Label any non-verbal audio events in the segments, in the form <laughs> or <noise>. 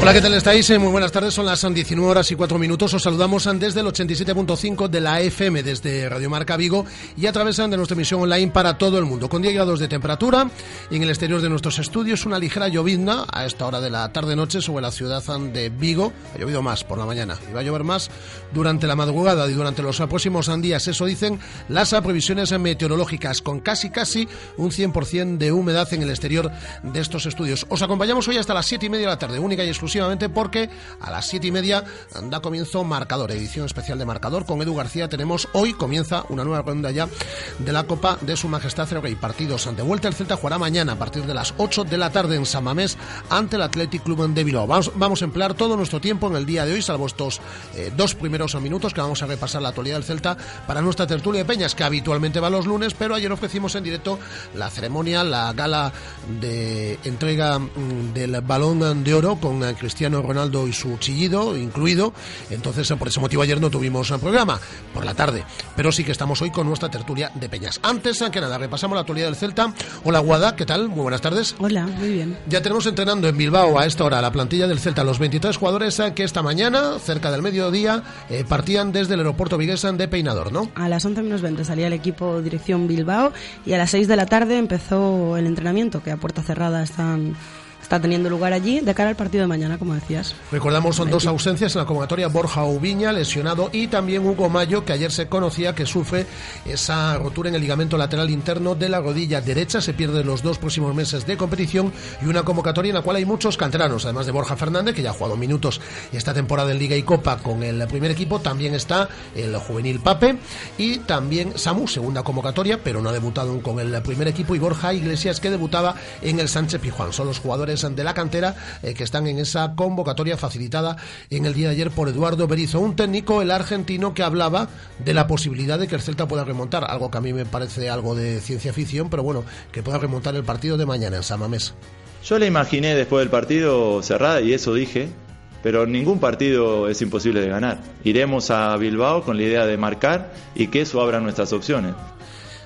Hola, ¿qué tal estáis? Eh, Muy buenas tardes, son las 19 horas y 4 minutos. Os saludamos desde el 87.5 de la FM, desde Radio Marca Vigo y a través de nuestra emisión online para todo el mundo. Con 10 grados de temperatura y en el exterior de nuestros estudios una ligera llovizna a esta hora de la tarde-noche sobre la ciudad de Vigo. Ha llovido más por la mañana y va a llover más durante la madrugada y durante los próximos días. Eso dicen las previsiones meteorológicas, con casi casi un 100% de humedad en el exterior de estos estudios. Os acompañamos hoy hasta las 7 y media de la tarde, única y exclusivamente porque a las 7 y media da comienzo Marcador, edición especial de Marcador. Con Edu García tenemos hoy, comienza una nueva ronda ya de la Copa de Su Majestad Rey. Partidos ante vuelta, el Celta jugará mañana a partir de las 8 de la tarde en San Mamés ante el Athletic Club de Bilbao. Vamos, vamos a emplear todo nuestro tiempo en el día de hoy, salvo estos eh, dos primeros minutos que vamos a repasar la actualidad del Celta para nuestra tertulia de peñas, que habitualmente va los lunes, pero ayer ofrecimos en directo la ceremonia, la gala de entrega mm, del balón de oro con eh, Cristiano Ronaldo y su chillido incluido. Entonces, por ese motivo ayer no tuvimos el programa por la tarde, pero sí que estamos hoy con nuestra tertulia de peñas. Antes que nada, repasamos la actualidad del Celta. Hola, Guada, ¿qué tal? Muy buenas tardes. Hola, muy bien. Ya tenemos entrenando en Bilbao a esta hora la plantilla del Celta, los 23 jugadores que esta mañana, cerca del mediodía, eh, partían desde el aeropuerto viguesan de Peinador, ¿no? A las 11 menos 20 salía el equipo dirección Bilbao y a las 6 de la tarde empezó el entrenamiento que a puerta cerrada están está teniendo lugar allí de cara al partido de mañana, como decías. Recordamos, son dos ausencias en la convocatoria, Borja Ubiña, lesionado, y también Hugo Mayo, que ayer se conocía que sufre esa rotura en el ligamento lateral interno de la rodilla derecha, se pierde los dos próximos meses de competición, y una convocatoria en la cual hay muchos canteranos, además de Borja Fernández, que ya ha jugado minutos esta temporada en Liga y Copa con el primer equipo, también está el juvenil Pape, y también Samu, segunda convocatoria, pero no ha debutado con el primer equipo, y Borja Iglesias, que debutaba en el Sánchez Pijuán. Son los jugadores de la cantera eh, que están en esa convocatoria facilitada en el día de ayer por Eduardo Berizzo, un técnico, el argentino, que hablaba de la posibilidad de que el Celta pueda remontar, algo que a mí me parece algo de ciencia ficción, pero bueno, que pueda remontar el partido de mañana en San Mamés. Yo la imaginé después del partido cerrada y eso dije, pero ningún partido es imposible de ganar. Iremos a Bilbao con la idea de marcar y que eso abra nuestras opciones.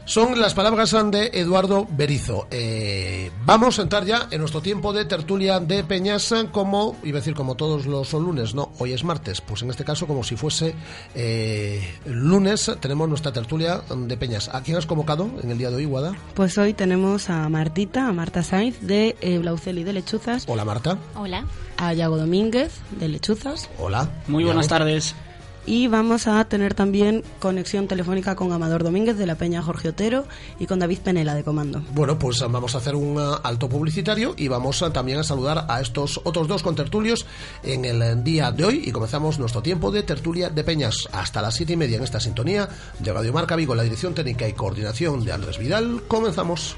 Son las palabras de Eduardo Berizo. Eh, vamos a entrar ya en nuestro tiempo de tertulia de Peñas, como, iba a decir como todos los lunes, no, hoy es martes, pues en este caso como si fuese eh, lunes, tenemos nuestra tertulia de Peñas. ¿A quién has convocado en el día de hoy, Guada? Pues hoy tenemos a Martita, a Marta Sainz de eh, Blauceli de Lechuzas, Hola Marta. Hola. a Yago Domínguez de Lechuzas Hola. Muy buenas tardes. Y vamos a tener también conexión telefónica con Amador Domínguez de la Peña Jorge Otero y con David Penela de Comando. Bueno, pues vamos a hacer un uh, alto publicitario y vamos a, también a saludar a estos otros dos contertulios en el eh, día de hoy y comenzamos nuestro tiempo de tertulia de peñas hasta las siete y media en esta sintonía de Radio Marca Vigo, la dirección técnica y coordinación de Andrés Vidal. Comenzamos.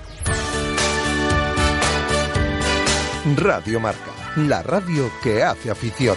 Radio Marca, la radio que hace afición.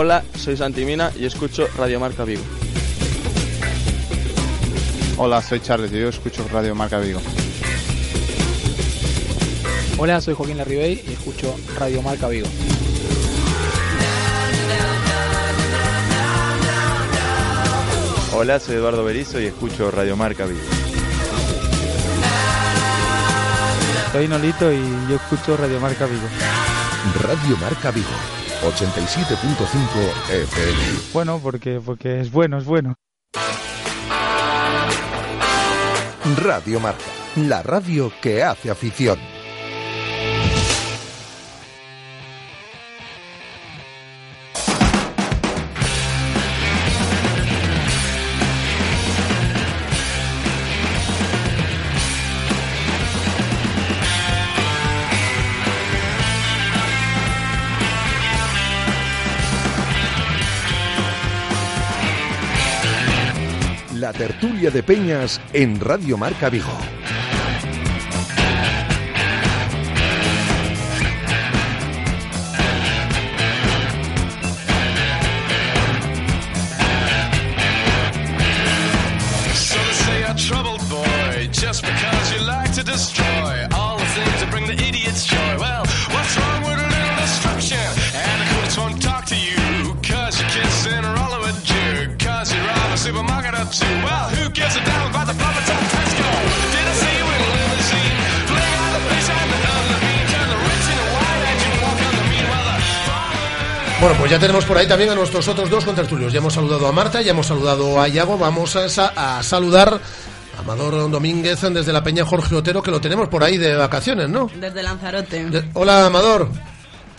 Hola, soy Santimina y escucho Radio Marca Vigo. Hola, soy Charles y yo escucho Radio Marca Vigo. Hola, soy Joaquín Larribey y escucho Radio Marca Vigo. Hola, soy Eduardo Berizo y escucho Radio Marca Vigo. Soy Nolito y yo escucho Radio Marca Vigo. Radio Marca Vigo, 87.5 FM. Bueno, porque, porque es bueno, es bueno. Radio Marca, la radio que hace afición. De Peñas en Radio Marca Vigo. Bueno, pues ya tenemos por ahí también a nuestros otros dos contertulios. Ya hemos saludado a Marta, ya hemos saludado a Iago. Vamos a, a saludar a Amador Domínguez desde la Peña Jorge Otero, que lo tenemos por ahí de vacaciones, ¿no? Desde Lanzarote. De- Hola, Amador.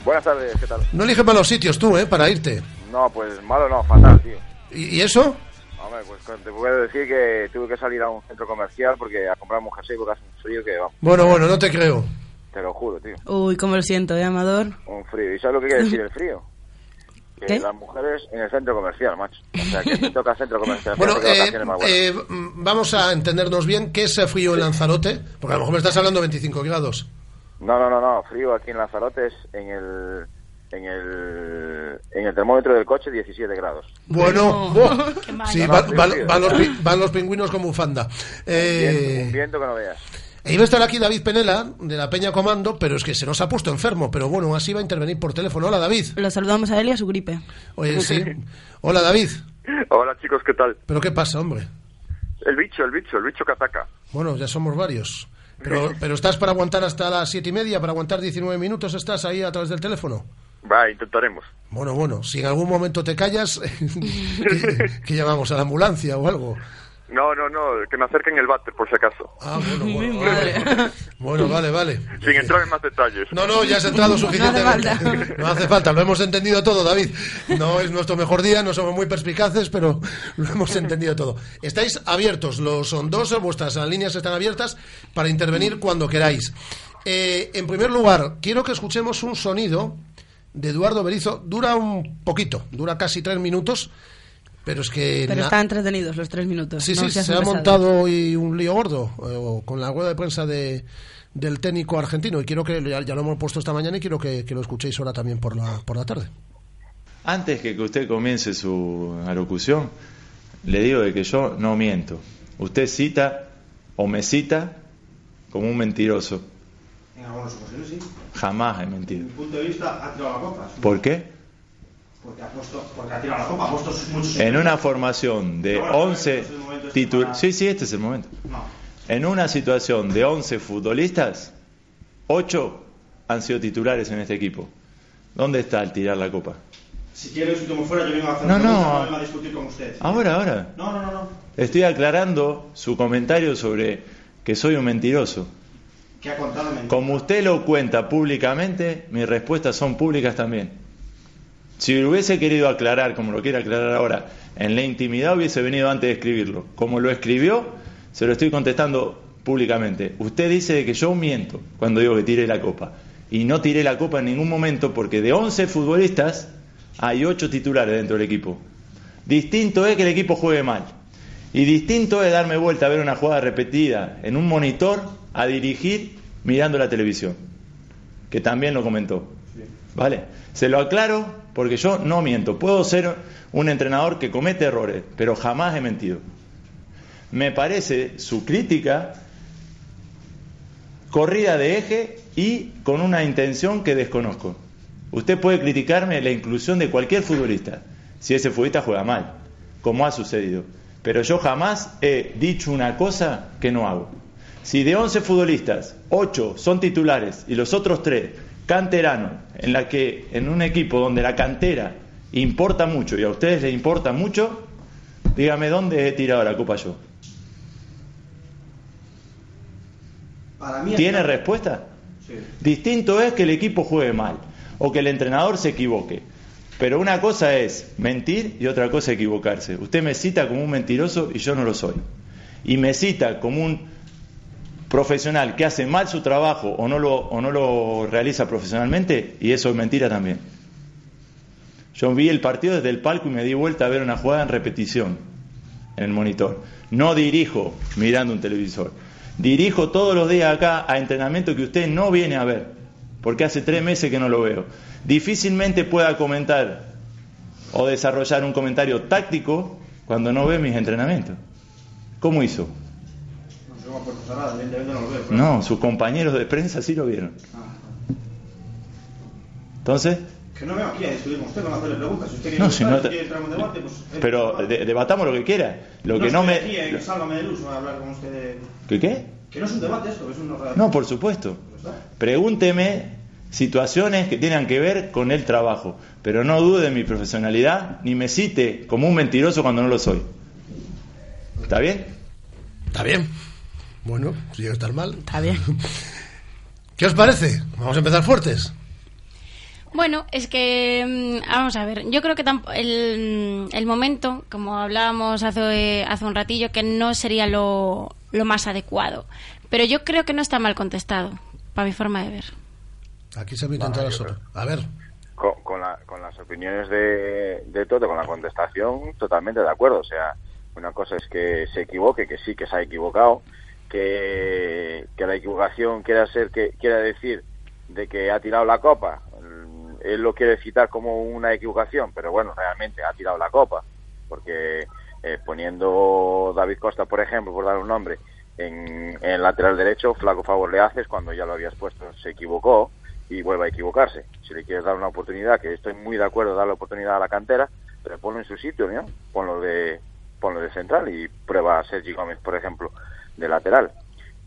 Buenas tardes, ¿qué tal? No eliges malos sitios tú, ¿eh? Para irte. No, pues malo no, fatal, tío. ¿Y, y eso? Hombre, pues te puedo decir que tuve que salir a un centro comercial porque a comprar un jersey porque hace un frío que vamos, Bueno, bueno, no te creo. te lo juro, tío. Uy, cómo lo siento, ¿eh, Amador? Un frío. ¿Y sabes lo que quiere decir el frío? Que ¿Qué? las mujeres en el centro comercial, macho. O sea, que me toca centro comercial. Bueno, eh, eh, vamos a entendernos bien. ¿Qué es eh, frío en Lanzarote? Porque a lo mejor me estás hablando de 25 grados. No, no, no, no, frío aquí en Lanzarote es en el... En el, en el termómetro del coche 17 grados. Bueno, <laughs> mal. sí, van, van- van los, van los pingüinos con bufanda. Viento- Eh, un viento que no veas. E iba a estar aquí David Penela, de la Peña Comando, pero es que se nos ha puesto enfermo. Pero bueno, así va a intervenir por teléfono. Hola, David. Lo saludamos a él y a su gripe. Oye, sí. Hola, David. Hola chicos, ¿qué tal? ¿Pero qué pasa, hombre? El bicho, el bicho, el bicho que ataca. Bueno, ya somos varios. Pero, pero estás para aguantar hasta las siete y media, para aguantar 19 minutos, estás ahí a través del teléfono. Va, intentaremos. Bueno, bueno, si en algún momento te callas, <laughs> que, que llamamos a la ambulancia o algo. No, no, no, que me acerquen el váter por si acaso. Ah, bueno, bueno, <laughs> vale. Bueno, vale, vale. Sin entrar en más detalles. No, no, ya has entrado <laughs> suficientemente. falta. <laughs> No hace falta, lo hemos entendido todo, David. No es nuestro mejor día, no somos muy perspicaces, pero lo hemos entendido todo. Estáis abiertos, los son dos, vuestras líneas están abiertas para intervenir cuando queráis. Eh, en primer lugar, quiero que escuchemos un sonido de Eduardo Berizo. Dura un poquito, dura casi tres minutos, pero es que... Pero están entretenidos los tres minutos. Sí, no sí, seas se ha montado hoy un lío gordo eh, con la rueda de prensa de, del técnico argentino y quiero que ya, ya lo hemos puesto esta mañana y quiero que, que lo escuchéis ahora también por la, por la tarde. Antes que que usted comience su alocución, le digo de que yo no miento. Usted cita o me cita como un mentiroso. En algunas ocasiones sí. Jamás he Desde mentido. mi punto de vista, ha tirado la copa. ¿Por qué? Porque ha, puesto, porque ha tirado la copa, ha puesto muchos. En una formación de 11 titulares. Sí, sí, este es el momento. No. En una situación de 11 futbolistas, 8 han sido titulares en este equipo. ¿Dónde está el tirar la copa? Si quiere que como fuera, yo vengo a hacer No, no. pregunta, no vengo a discutir con usted. Ahora, ahora. No, no, no, no. Estoy aclarando su comentario sobre que soy un mentiroso. ¿Qué ha contado mentira? Como usted lo cuenta públicamente, mis respuestas son públicas también. Si lo hubiese querido aclarar, como lo quiere aclarar ahora, en la intimidad hubiese venido antes de escribirlo. Como lo escribió, se lo estoy contestando públicamente. Usted dice que yo miento cuando digo que tiré la copa. Y no tiré la copa en ningún momento porque de 11 futbolistas hay 8 titulares dentro del equipo. Distinto es que el equipo juegue mal. Y distinto es darme vuelta a ver una jugada repetida en un monitor a dirigir mirando la televisión. Que también lo comentó. ¿Vale? Se lo aclaro porque yo no miento. Puedo ser un entrenador que comete errores, pero jamás he mentido. Me parece su crítica corrida de eje y con una intención que desconozco. Usted puede criticarme la inclusión de cualquier futbolista si ese futbolista juega mal, como ha sucedido. Pero yo jamás he dicho una cosa que no hago. Si de 11 futbolistas, 8 son titulares y los otros 3 canteranos, en la que en un equipo donde la cantera importa mucho y a ustedes les importa mucho, dígame dónde he tirado la copa yo. Para mí. ¿Tiene respuesta? Sí. Distinto es que el equipo juegue mal o que el entrenador se equivoque. Pero una cosa es mentir y otra cosa equivocarse. Usted me cita como un mentiroso y yo no lo soy. Y me cita como un profesional que hace mal su trabajo o no lo, o no lo realiza profesionalmente y eso es mentira también. Yo vi el partido desde el palco y me di vuelta a ver una jugada en repetición en el monitor. No dirijo mirando un televisor. Dirijo todos los días acá a entrenamiento que usted no viene a ver, porque hace tres meses que no lo veo. Difícilmente pueda comentar o desarrollar un comentario táctico cuando no ve mis entrenamientos. ¿Cómo hizo? No puerta cerrada, evidentemente no lo veo. pero- No, sus compañeros de prensa sí lo vieron. Ah. Entonces, Que no a discutir con usted, con hacerle preguntas. Si usted quiere, No, si no si te- quiere entrar en un debate, pues. eh, pero de- debatamos lo que quiera. Lo que no estoy Aquí, me... en Sálvame de Luz, voy a hablar con usted de. ¿Qué qué? Que no es un debate esto, que es un. No, por supuesto. Pregúnteme situaciones que tengan que ver con el trabajo, pero no dude de mi profesionalidad ni me cite como un mentiroso cuando no lo soy. ¿Está bien? Está bien. Bueno, si llega a estar mal. Está bien. <laughs> ¿Qué os parece? Vamos a empezar fuertes. Bueno, es que, mm, vamos a ver, yo creo que el, el momento, como hablábamos hace, hace un ratillo, que no sería lo, lo más adecuado. Pero yo creo que no está mal contestado, para mi forma de ver. Aquí se va a intentar Bueno, la yo sopa. A ver. con, con, la- con las opiniones de, de Toto, con la contestación, totalmente de acuerdo. O sea, una cosa es que se equivoque, que sí que se ha equivocado, que, la equivocación quiera ser que quiera decir de que ha tirado la copa. Mm, Él lo quiere citar como una equivocación, pero bueno, realmente ha tirado la copa, porque eh, poniendo David Costa, por ejemplo, por dar un nombre, en, lateral derecho, flaco favor le haces cuando ya lo habías puesto, se equivocó y vuelve a equivocarse. Si le quieres dar una oportunidad, que estoy muy de acuerdo, darle oportunidad a la cantera, pero ponlo en su sitio, ¿no? Ponlo de, ponlo de central y prueba a Sergi Gómez, por ejemplo, de lateral.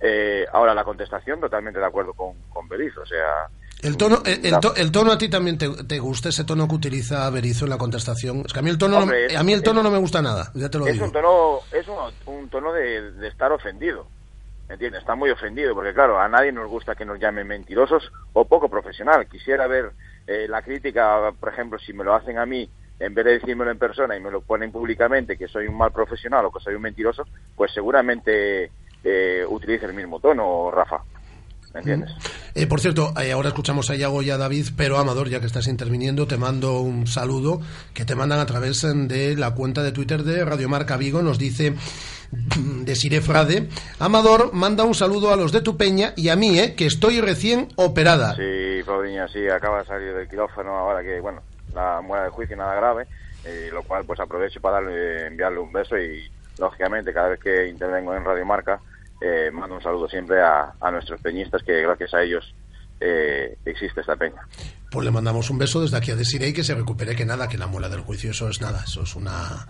Eh, ahora, la contestación, totalmente de acuerdo con, con Berizzo, o sea... El tono, el, el to- el tono a ti también te, te gusta, ese tono que utiliza Berizzo en la contestación. Es que a mí el tono, no a mí el tono es- no me gusta nada, ya te lo es digo. un tono es un, un tono de, de estar ofendido ¿entiendes? está muy ofendido porque claro a nadie nos gusta que nos llamen mentirosos o poco profesional quisiera ver eh, la crítica por ejemplo si me lo hacen a mí en vez de decírmelo en persona y me lo ponen públicamente que soy un mal profesional o que soy un mentiroso pues seguramente eh, utilice el mismo tono Rafa ¿me entiendes? Eh, por cierto, eh, ahora escuchamos a Iago y a David, pero Amador, ya que estás interviniendo, te mando un saludo que te mandan a través de la cuenta de Twitter de Radio Marca Vigo. Nos dice de Sire Frade, Amador manda un saludo a los de tu peña y a mí, eh, que estoy recién operada. Sí, Paulinho, sí, acaba de salir del quirófano ahora que, bueno, la muera de juicio nada grave, eh, lo cual pues aprovecho para darle, enviarle un beso y, lógicamente, cada vez que intervengo en Radio Marca, eh, mando un saludo siempre a, a nuestros peñistas que gracias a ellos eh, existe esta peña. Pues le mandamos un beso desde aquí a Desiree que se recupere que nada, que la muela del juicio eso es nada, eso es una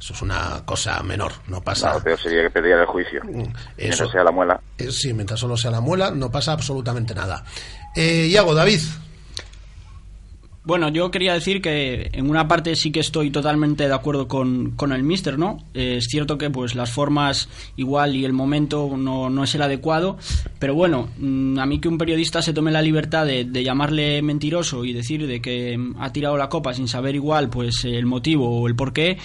eso es una cosa menor, no pasa. Claro, peor sería que perdiera el juicio. Eso. Mientras sea la muela. Eh, sí, mientras solo sea la muela, no pasa absolutamente nada. Eh, Iago, David. Bueno, yo quería decir que en una parte sí que estoy totalmente de acuerdo con, con el Mister, ¿no? Eh, es cierto que pues las formas igual y el momento no, no es el adecuado, pero bueno, mm, a mí que un periodista se tome la libertad de, llamarle mentiroso y decir de que mm, ha tirado la copa sin saber igual pues el motivo o el porqué,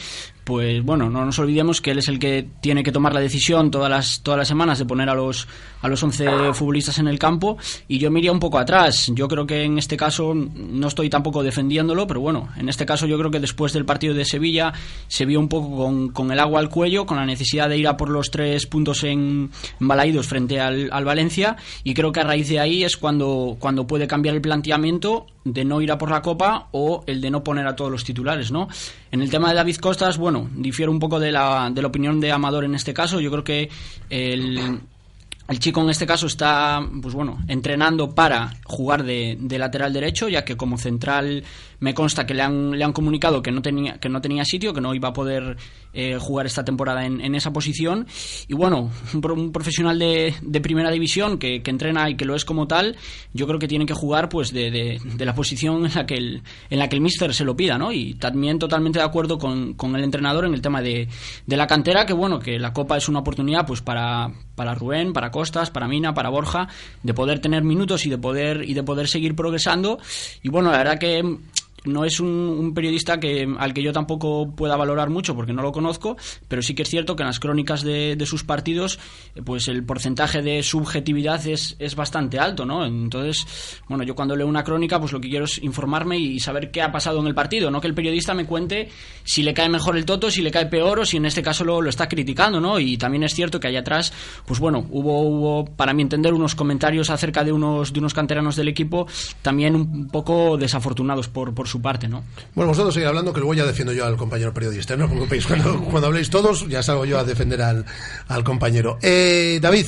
pues bueno, no nos olvidemos que él es el que tiene que tomar la decisión todas las, todas las semanas de poner a los, a los 11 futbolistas en el campo y yo me un poco atrás. Yo creo que en este caso no estoy tampoco defendiéndolo, pero bueno, en este caso yo creo que después del partido de Sevilla se vio un poco con, con el agua al cuello, con la necesidad de ir a por los tres puntos en, en Balaídos frente al, al Valencia y creo que a raíz de ahí es cuando, cuando puede cambiar el planteamiento de no ir a por la copa o el de no poner a todos los titulares, ¿no? En el tema de David Costas, bueno, difiero un poco de la, de la opinión de Amador en este caso. Yo creo que el, el chico en este caso está, pues bueno, entrenando para jugar de, de lateral derecho, ya que como central me consta que le han, le han comunicado que no tenía, que no tenía sitio, que no iba a poder eh, jugar esta temporada en, en, esa posición. Y bueno, un, un profesional de, de, primera división que, que, entrena y que lo es como tal, yo creo que tiene que jugar pues de, de, de la posición en la que el, en la que el míster se lo pida, ¿no? Y también totalmente de acuerdo con, con el entrenador en el tema de, de la cantera, que bueno, que la Copa es una oportunidad pues para, para Rubén, para Costas, para Mina, para Borja, de poder tener minutos y de poder, y de poder seguir progresando. Y bueno, la verdad que no es un, periodista que, al que yo tampoco pueda valorar mucho porque no lo conozco, pero sí que es cierto que en las crónicas de, sus partidos, pues el porcentaje de subjetividad es, es, bastante alto, ¿no? Entonces, bueno, yo cuando leo una crónica, pues lo que quiero es informarme y saber qué ha pasado en el partido, no que el periodista me cuente si le cae mejor el toto, si le cae peor o si en este caso lo, lo está criticando, ¿no? Y también es cierto que allá atrás, pues bueno, hubo, hubo, para mi entender, unos comentarios acerca de unos, de unos canteranos del equipo también un poco desafortunados por, por su parte, ¿no? Bueno, vosotros seguir hablando que luego ya defiendo yo al compañero periodista, no os preocupéis. <laughs> Cuando, cuando habléis todos, ya salgo yo a defender al, al compañero. Eh, David.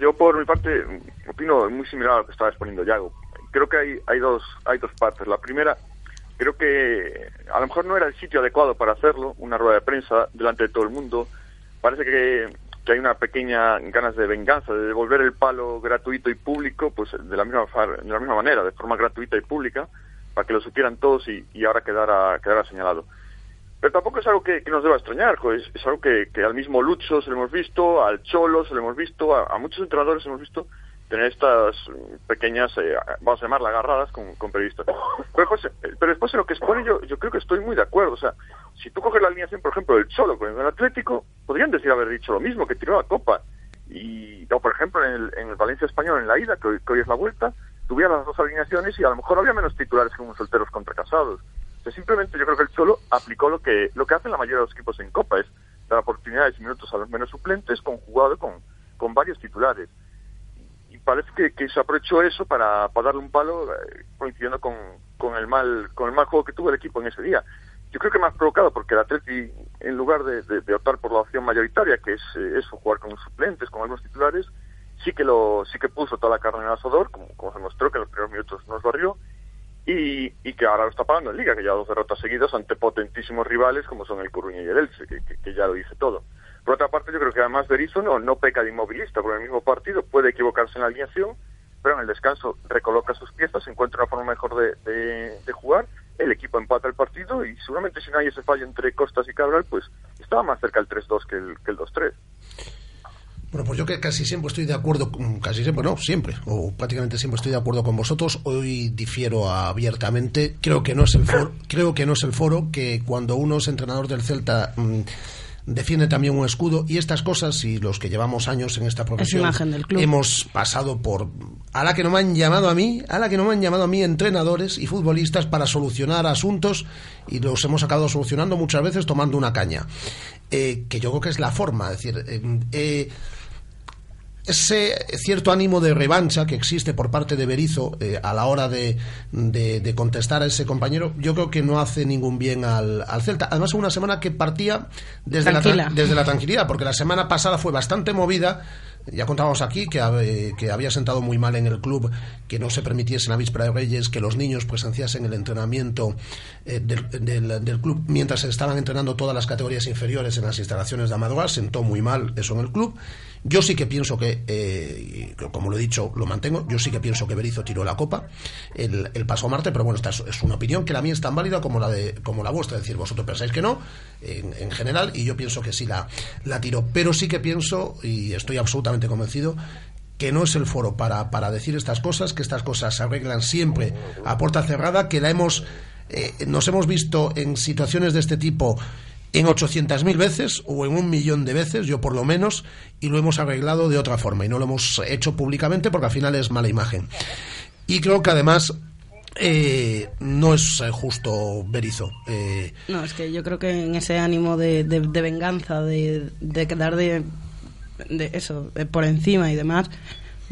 Yo, por mi parte opino muy similar a lo que estaba exponiendo Yago. Creo que hay, hay, dos, hay dos partes. La primera, creo que a lo mejor no era el sitio adecuado para hacerlo, una rueda de prensa delante de todo el mundo. Parece que, que hay una pequeña ganas de venganza, de devolver el palo gratuito y público, pues de la misma, de la misma manera, de forma gratuita y pública para que lo supieran todos y, y ahora quedara, quedara señalado. Pero tampoco es algo que, que nos deba extrañar, pues, es algo que, que, al mismo Lucho se lo hemos visto, al Cholo se lo hemos visto, a, a muchos entrenadores hemos visto tener estas pequeñas, eh, vamos a llamarlas agarradas con, con periodistas. Pero después, pero después en lo que expone yo, yo creo que estoy muy de acuerdo. O sea, si tú coges la alineación, por ejemplo, del Cholo con el Atlético, podrían decir haber dicho lo mismo, que tiró la copa. Y, o por ejemplo, en el, en el Valencia Español, en la ida, que hoy, que hoy es la vuelta, tuviera las dos alineaciones y a lo mejor había menos titulares unos solteros contra casados. O sea, simplemente yo creo que el Cholo aplicó lo que lo que hacen la mayoría de los equipos en Copa, es dar oportunidades y minutos a los menos suplentes conjugado con, con varios titulares. Y parece que, que se aprovechó eso para, para darle un palo eh, coincidiendo con, con, el mal, con el mal juego que tuvo el equipo en ese día. Yo creo que más provocado porque el Atleti, en lugar de, optar por la opción mayoritaria, que es eh, eso, jugar con suplentes, con algunos titulares, sí que lo sí que puso toda la carne en el asador, como, como se mostró que en los primeros minutos nos barrió, y, y que ahora lo está pagando en Liga, que ya dos derrotas seguidas ante potentísimos rivales como son el Coruña y el Elche, que, que, ya lo dice todo. Por otra parte, yo creo que además Berizzo no, no peca de inmovilista, porque el mismo partido puede equivocarse en la alineación, pero en el descanso recoloca sus piezas, encuentra una forma mejor de, de, de jugar, el equipo empata el partido y seguramente si no hay ese fallo entre Costas y Cabral, pues estaba más cerca el 3-2 que el, que el 2-3. Bueno, pues yo que casi siempre estoy de acuerdo, casi siempre, no, siempre, o prácticamente siempre estoy de acuerdo con vosotros. Hoy difiero abiertamente. Creo que no es el foro, <laughs> creo que no es el foro que cuando uno es entrenador del Celta mmm, defiende también un escudo y estas cosas y los que llevamos años en esta profesión hemos pasado por a la que no me han llamado a mí, a la que no me han llamado a mí entrenadores y futbolistas para solucionar asuntos y los hemos acabado solucionando muchas veces tomando una caña. Eh, que yo creo que es la forma, es decir, eh, eh, ese cierto ánimo de revancha que existe por parte de Berizo eh, a la hora de, de, de, contestar a ese compañero, yo creo que no hace ningún bien al, al Celta. Además, una semana que partía desde la, desde la tranquilidad, porque la semana pasada fue bastante movida Ya contábamos aquí que, hab- que había sentado muy mal en el club que no se permitiese la víspera de Reyes que los niños presenciasen el entrenamiento eh, del, del- del club mientras se estaban entrenando todas las categorías inferiores en las instalaciones de Amador. Sentó muy mal eso en el club. Yo sí que pienso que, eh, como lo he dicho, lo mantengo. Yo sí que pienso que Berizzo tiró la copa el, el paso a Marte, pero bueno, esta es, una opinión que la mía es tan válida como la de como la vuestra. Es decir, vosotros pensáis que no, en, en general, y yo pienso que sí la, la tiró. Pero sí que pienso, y estoy absolutamente convencido, que no es el foro para, para decir estas cosas, que estas cosas se arreglan siempre a puerta cerrada, que la hemos, eh, nos hemos visto en situaciones de este tipo en 800.000 veces o en un millón de veces, yo por lo menos, y lo hemos arreglado de otra forma y no lo hemos hecho públicamente porque al final es mala imagen. Y creo que además eh, no es eh, justo Berizo. Eh, No, es que yo creo que en ese ánimo de, venganza, de, quedar de, eso, por encima y demás,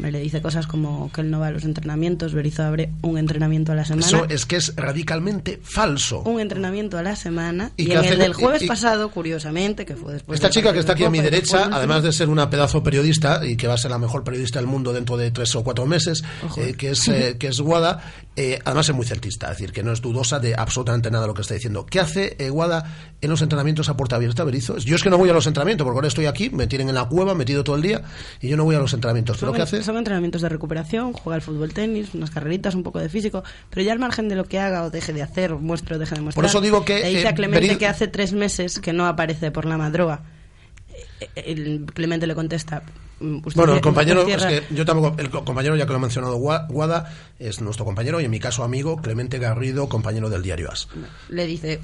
le dice cosas como que él no va a los entrenamientos, Berizzo abre un entrenamiento a la semana. eso es que es radicalmente falso. Un entrenamiento a la semana Y y, en hace- el del jueves y- pasado, curiosamente, que fue después Esta chica que está aquí a mi derecha, además de ser una pedazo periodista y que va a ser la mejor periodista del mundo dentro de tres o cuatro meses, eh, que es eh, que es Guada, eh, además es muy celtista, es decir, que no es dudosa de absolutamente nada lo que está diciendo. ¿Qué hace eh, Guada en los entrenamientos a puerta abierta, Berizo? Yo es que no voy a los entrenamientos, porque ahora estoy aquí, me tienen en la cueva, metido todo el día, y yo no voy a los entrenamientos. ¿qué hace? Son entrenamientos de recuperación, juega al fútbol tenis, unas carreritas, un poco de físico, pero ya al margen de lo que haga o deje de hacer, o muestre o deje de mostrar. Por eso digo que, Le dice eh, a Clemente que hace tres meses que no aparece por la madroga. Eh, El Clemente le contesta. mm, Bueno, el compañero, es que yo tampoco, el co- compañero ya que lo ha mencionado Gua- Guada, es nuestro compañero y en mi caso amigo, Clemente Garrido, compañero del diario As. le dice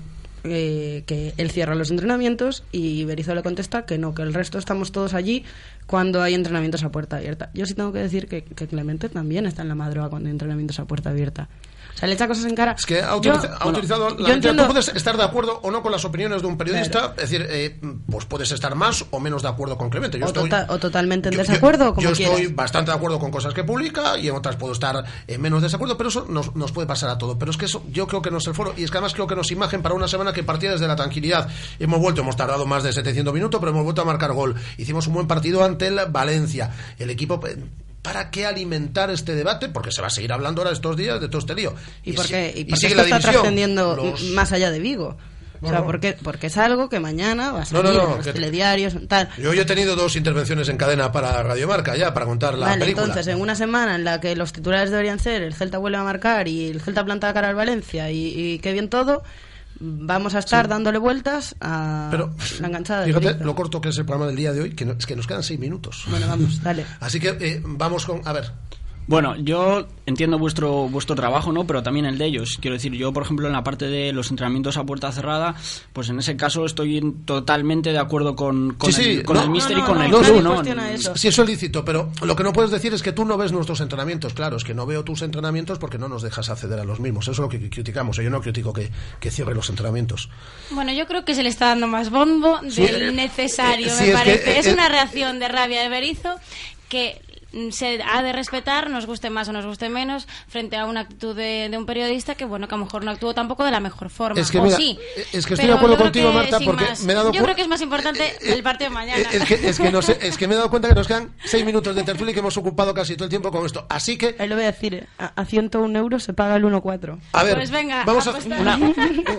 eh, que él cierra los entrenamientos y Berizzo le contesta que no, que el resto estamos todos allí cuando hay entrenamientos a puerta abierta. Yo sí tengo que decir que, que Clemente también está en la madroga cuando hay entrenamientos a puerta abierta. O sea, le echa cosas en cara. Es que ha, Yo- bueno, la yo mentira. entiendo- Tú puedes estar de acuerdo o no con las opiniones de un periodista, es decir, eh, pues puedes estar más o menos de acuerdo con Clemente. Yo o, estoy, tota- o totalmente en yo- desacuerdo, como yo estoy quieras. bastante de acuerdo con cosas que publica y en otras puedo estar en menos desacuerdo, pero eso nos, nos puede pasar a todo. Pero es que eso yo creo que no es el foro y es que además creo que nos imagen para una semana que partía desde la tranquilidad. Hemos vuelto, hemos tardado más de 700 minutos, pero hemos vuelto a marcar gol. Hicimos un buen partido ante el Valencia. El equipo... ¿Para qué alimentar este debate? Porque se va a seguir hablando ahora estos días de todo este lío. Y si- porque, y y porque sigue esto la está trascendiendo Los- más allá de Vigo. O sea, no. porque, porque es algo que mañana va a salir no, en los que- telediarios, tal. Yo hoy he tenido dos intervenciones en cadena para Radiomarca ya, para contar la vale, película. entonces en una semana en la que los titulares deberían ser el Celta vuelve a marcar y el Celta planta cara al Valencia y, y qué bien todo, vamos a estar dándole vueltas a Pero, la enganchada del Fíjate lo corto que es el programa del día de hoy, que no- es que nos quedan seis minutos. Bueno, vamos, dale. Así que eh, vamos con... A ver, Bueno, yo entiendo vuestro vuestro trabajo, ¿no? Pero también el de ellos. Quiero decir, yo, por ejemplo, en la parte de los entrenamientos a puerta cerrada, pues en ese caso estoy en- totalmente de acuerdo con, con Sí, el, sí, con no, el Mister no, y con no, el no, club, ¿no? cuestiona eso. Sí, eso es lícito, pero lo que no puedes decir es que tú no ves nuestros entrenamientos. Claro, es que no veo tus entrenamientos porque no nos dejas acceder a los mismos. Eso es lo que criticamos. Yo no critico que, que cierre los entrenamientos. Bueno, yo creo que se le está dando más bombo del Sí, eh, necesario, eh, sí, me es que, parece. eh, es una reacción de rabia de Berizo que se ha de respetar, nos guste más o nos guste menos, frente a una actitud de, de un periodista que, bueno, que a lo mejor no actuó tampoco de la mejor forma. Es que o mira, sí. es que estoy de acuerdo yo creo contigo, que Marta, porque más. me he dado Yo creo que es más importante el partido de mañana. Es que, es, que no sé- es que me he dado cuenta que nos quedan seis minutos de tertulia y que hemos ocupado casi todo el tiempo con esto. Así que, Ahí lo voy a decir, eh, a, a 101 euros se paga el 1,4. a ver, Pues venga, vamos a... Una,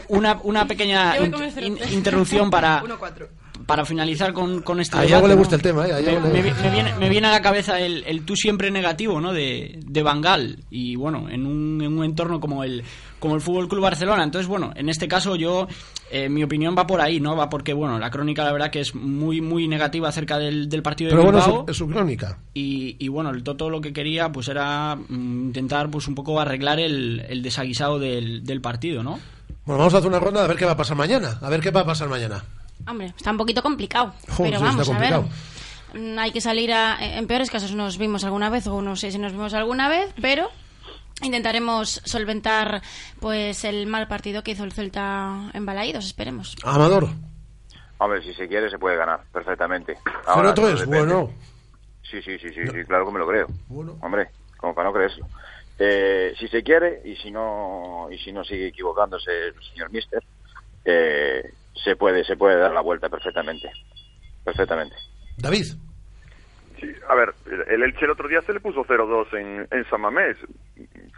una, una pequeña <laughs> in- in- interrupción para, <laughs> 1,4. Para finalizar con, con este A debate, Iago le ¿no? gusta el tema, ¿eh? Me, le- me me viene, me viene a la cabeza el, el tú siempre negativo, ¿no? De, de Bangal. Y bueno, en un, en un entorno como el, como el Fútbol Club Barcelona. Entonces, bueno, en este caso yo, eh, mi opinión va por ahí, ¿no? Va porque, bueno, la crónica la verdad que es muy, muy negativa acerca del, del partido de Pero bueno, es Bilbao. su, es su crónica. Y, y bueno, el Toto lo que quería pues era mm, intentar pues un poco arreglar el, el desaguisado del, del partido, ¿no? Bueno, vamos a hacer una ronda a ver qué va a pasar mañana. A ver qué va a pasar mañana. Hombre, está un poquito complicado. <laughs> Joder, pero sí, vamos está a ver. Mm, Hay que salir a. En peores casos nos vimos alguna vez, o no sé si nos vimos alguna vez, pero intentaremos solventar pues el mal partido que hizo el Celta en Balaídos, esperemos. Amador, Hombre, si se quiere se puede ganar perfectamente. 0-3, todo depende. bueno. Sí, sí, sí, sí, sí, claro que me lo creo. Bueno. Hombre, como para no creérselo. Eh, si se quiere y si no y si no sigue equivocándose el señor Mister, eh, se puede se puede dar la vuelta perfectamente, perfectamente. David. Sí, a ver, el Elche el otro día se le puso 0-2 en, en San Mamés.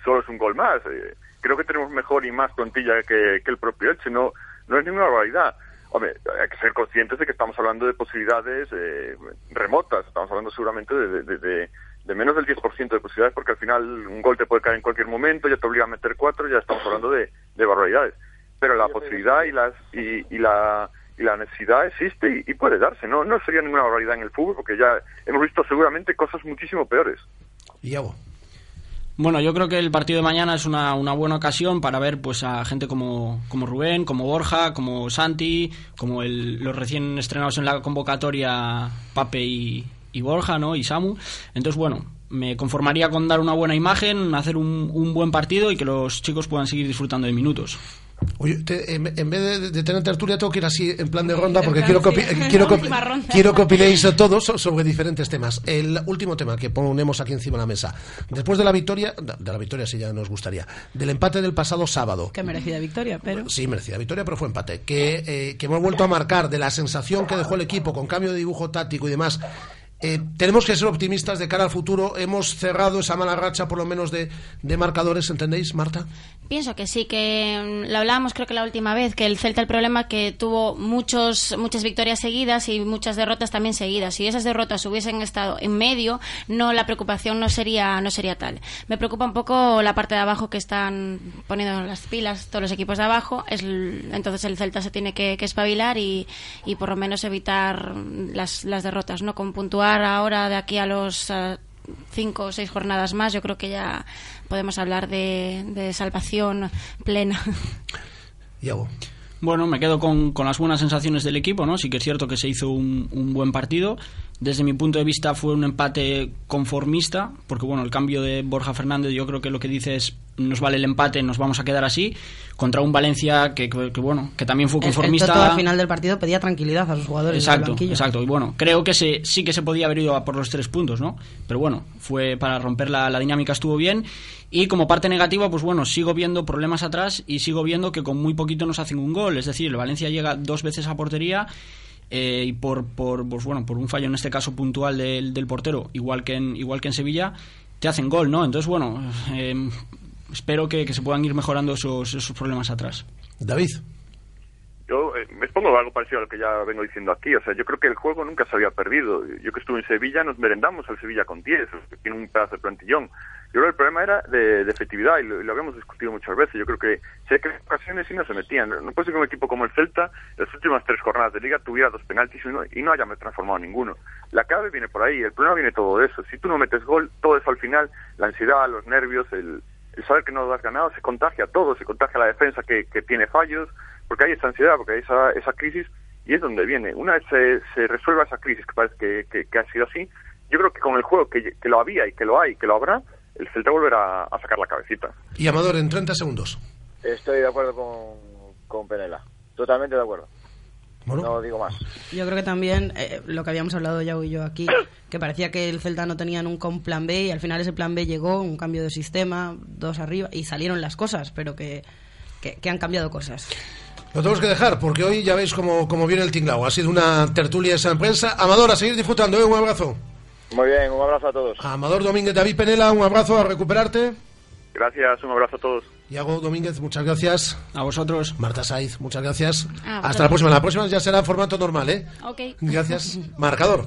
Solo es un gol más. Eh, creo que tenemos mejor y más plantilla que, que el propio Elche. No, no es ninguna barbaridad. Hombre, hay que ser conscientes de que estamos hablando de posibilidades eh, remotas. Estamos hablando seguramente de, de- de- de menos del 10% de posibilidades porque al final un gol te puede caer en cualquier momento, ya te obliga a meter cuatro, ya estamos hablando de, de barbaridades. Pero la posibilidad y, las, y, y la, y la necesidad existe y, y puede darse. No, no sería ninguna barbaridad en el fútbol porque ya hemos visto seguramente cosas muchísimo peores. Iago. Bueno, yo creo que el partido de mañana es una, una buena ocasión para ver pues a gente como, como Rubén, como Borja, como Santi, como el- los recién estrenados en la convocatoria Pape y, y Borja, ¿no? Y Samu. Entonces, bueno, me conformaría con dar una buena imagen, hacer un, un buen partido y que los chicos puedan seguir disfrutando de minutos. Oye, te- en, en vez de, de tener tertulia, tengo que ir así en plan de ronda porque quiero, copi- sí. quiero, <laughs> quiero que opinéis todos so- sobre diferentes temas. El último tema que ponemos aquí encima de la mesa. Después de la victoria, de la victoria sí ya nos gustaría, del empate del pasado sábado. Que merecida victoria, pero... Sí, merecida victoria, pero fue empate. Que, eh, que hemos vuelto a marcar de la sensación que dejó el equipo con cambio de dibujo táctico y demás. Eh, tenemos que ser optimistas de cara al futuro. Hemos cerrado esa mala racha, por lo menos, de, de marcadores, ¿entendéis, Marta? Pienso que sí, que mm, lo hablábamos creo que la última vez, que el Celta el problema que tuvo muchos, muchas victorias seguidas y muchas derrotas también seguidas. Si esas derrotas hubiesen estado en medio, no la preocupación no sería, no sería tal. Me preocupa un poco la parte de abajo que están poniendo las pilas todos los equipos de abajo. Es, entonces el Celta se tiene que, que espabilar y, y por lo menos evitar las, las derrotas, ¿no? Con puntuar ahora de aquí a los eh, cinco o seis jornadas más, yo creo que ya podemos hablar de, de salvación plena. <laughs> Iago. Bueno, me quedo con, con las buenas sensaciones del equipo, ¿no? Sí que es cierto que se hizo un, un buen partido. Desde mi punto de vista fue un empate conformista, porque bueno, el cambio de Borja Fernández yo creo que lo que dice es nos vale el empate, nos vamos a quedar así, contra un Valencia que, que- que, bueno, que también fue El- el conformista. Toto al final del partido pedía tranquilidad a sus jugadores. Exacto, exacto. Y bueno, creo que se, sí que se podía haber ido a por los tres puntos, ¿no? Pero bueno, fue para romper la, la dinámica, estuvo bien. Y como parte negativa, pues bueno, sigo viendo problemas atrás y sigo viendo que con muy poquito nos hacen un gol. Es decir, el Valencia llega dos veces a portería eh, y por, por, pues bueno, por un fallo en este caso puntual del, del portero, igual que, en, igual que en Sevilla, te hacen gol, ¿no? Entonces, bueno, eh, espero que, que se puedan ir mejorando esos, esos problemas atrás. David. Yo eh, me expongo algo parecido a lo que ya vengo diciendo aquí. O sea, yo creo que el juego nunca se había perdido. Yo que estuve en Sevilla, nos merendamos al Sevilla con 10, o sea, tiene un pedazo de plantillón. Yo creo que el problema era de, efectividad y lo, y lo habíamos discutido muchas veces. Yo creo que sé que en ocasiones sí no se metían. No puede ser que un equipo como el Celta, en las últimas tres jornadas de liga, tuviera dos penaltis y no, y no haya transformado ninguno. La clave viene por ahí, el problema viene todo de eso. Si tú no metes gol, todo eso al final, la ansiedad, los nervios, el, el saber que no lo has ganado, se contagia a todo, se contagia a la defensa que, que tiene fallos, porque hay esa ansiedad, porque hay esa, esa crisis, y es donde viene. Una vez se, se resuelva esa crisis, que parece que, que- que ha sido así, yo creo que con el juego que, que lo había y que lo hay y que lo habrá, el Celta volverá a sacar la cabecita. Y Amador, en 30 segundos. Estoy de acuerdo con, con Penela. Totalmente de acuerdo. No digo más. Yo creo que también eh, lo que habíamos hablado ya y yo aquí, que parecía que el Celta no tenía nunca un plan B y al final ese plan B llegó, un cambio de sistema, dos arriba y salieron las cosas, pero que, que, que han cambiado cosas. Lo tenemos que dejar porque hoy ya veis cómo, cómo viene el tinglao. Ha sido una tertulia de esa prensa. Amador, a seguir disfrutando, ¿eh? Un abrazo. Muy bien, un abrazo a todos. Amador Domínguez, David Penela, un abrazo a recuperarte. Gracias, un abrazo a todos. Iago Domínguez, muchas gracias. A vosotros. Marta Saiz, muchas gracias. Hasta la próxima. La próxima ya será en formato normal, ¿eh? Ok. Gracias. Marcador.